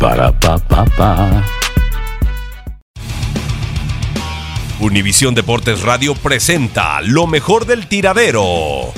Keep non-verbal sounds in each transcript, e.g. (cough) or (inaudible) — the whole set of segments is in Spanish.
Para pa pa pa. Univisión Deportes Radio presenta lo mejor del tiradero.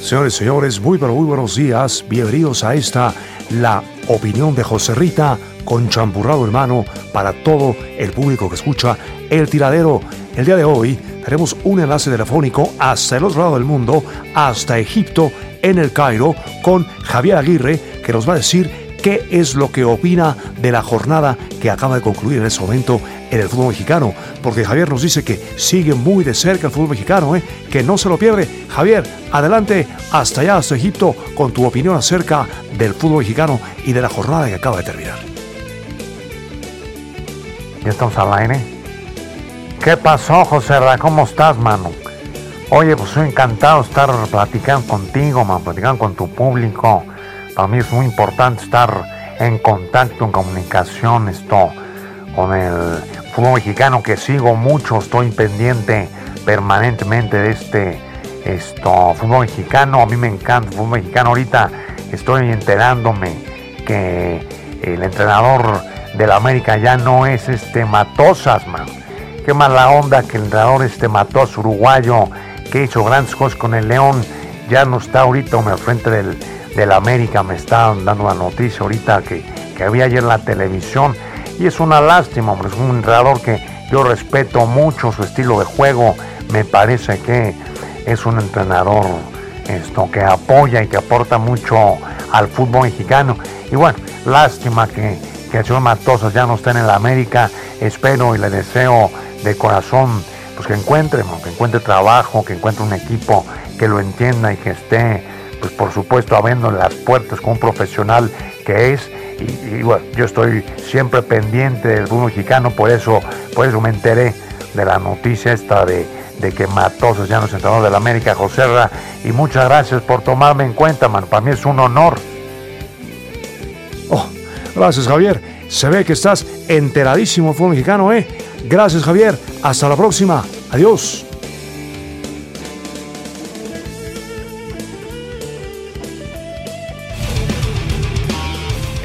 Señores y señores, muy pero muy buenos días. Bienvenidos a esta, la opinión de José Rita con champurrado hermano para todo el público que escucha El Tiradero. El día de hoy tenemos un enlace telefónico hasta el otro lado del mundo, hasta Egipto, en el Cairo, con Javier Aguirre, que nos va a decir qué es lo que opina de la jornada que acaba de concluir en ese momento en el fútbol mexicano. Porque Javier nos dice que sigue muy de cerca el fútbol mexicano, ¿eh? que no se lo pierde. Javier, adelante hasta allá, hasta Egipto, con tu opinión acerca del fútbol mexicano y de la jornada que acaba de terminar. Ya estamos al aire. ¿Qué pasó, José? ¿Cómo estás, mano? Oye, pues soy encantado de estar platicando contigo, man, platicando con tu público. Para mí es muy importante estar en contacto, en comunicación, esto, con el fútbol mexicano que sigo mucho, estoy pendiente permanentemente de este esto, fútbol mexicano. A mí me encanta el fútbol mexicano. Ahorita estoy enterándome que el entrenador de la América ya no es este Matosas, man. Qué mala onda que el entrenador este Matos uruguayo que hizo grandes cosas con el León ya no está ahorita al frente del, del América. Me están dando la noticia ahorita que, que había ayer en la televisión. Y es una lástima, hombre. Es un entrenador que yo respeto mucho su estilo de juego. Me parece que es un entrenador esto, que apoya y que aporta mucho al fútbol mexicano. Y bueno, lástima que, que el señor Matosas ya no esté en el América. Espero y le deseo de corazón pues que encuentre, que encuentre trabajo, que encuentre un equipo que lo entienda y que esté, pues por supuesto, abriendo las puertas con un profesional que es. Y, bueno, yo estoy siempre pendiente del fútbol mexicano, por eso, por eso me enteré de la noticia esta de, de que Matosas ya no es entrenador de la América, José Ra, y muchas gracias por tomarme en cuenta, man. Para mí es un honor. Oh, gracias, Javier. Se ve que estás enteradísimo fútbol mexicano, ¿eh? Gracias, Javier. Hasta la próxima. Adiós.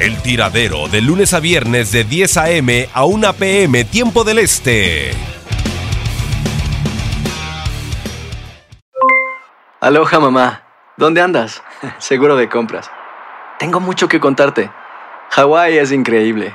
El tiradero de lunes a viernes de 10 a.m. a 1 p.m. tiempo del este. Aloha mamá. ¿Dónde andas? (laughs) Seguro de compras. Tengo mucho que contarte. Hawái es increíble.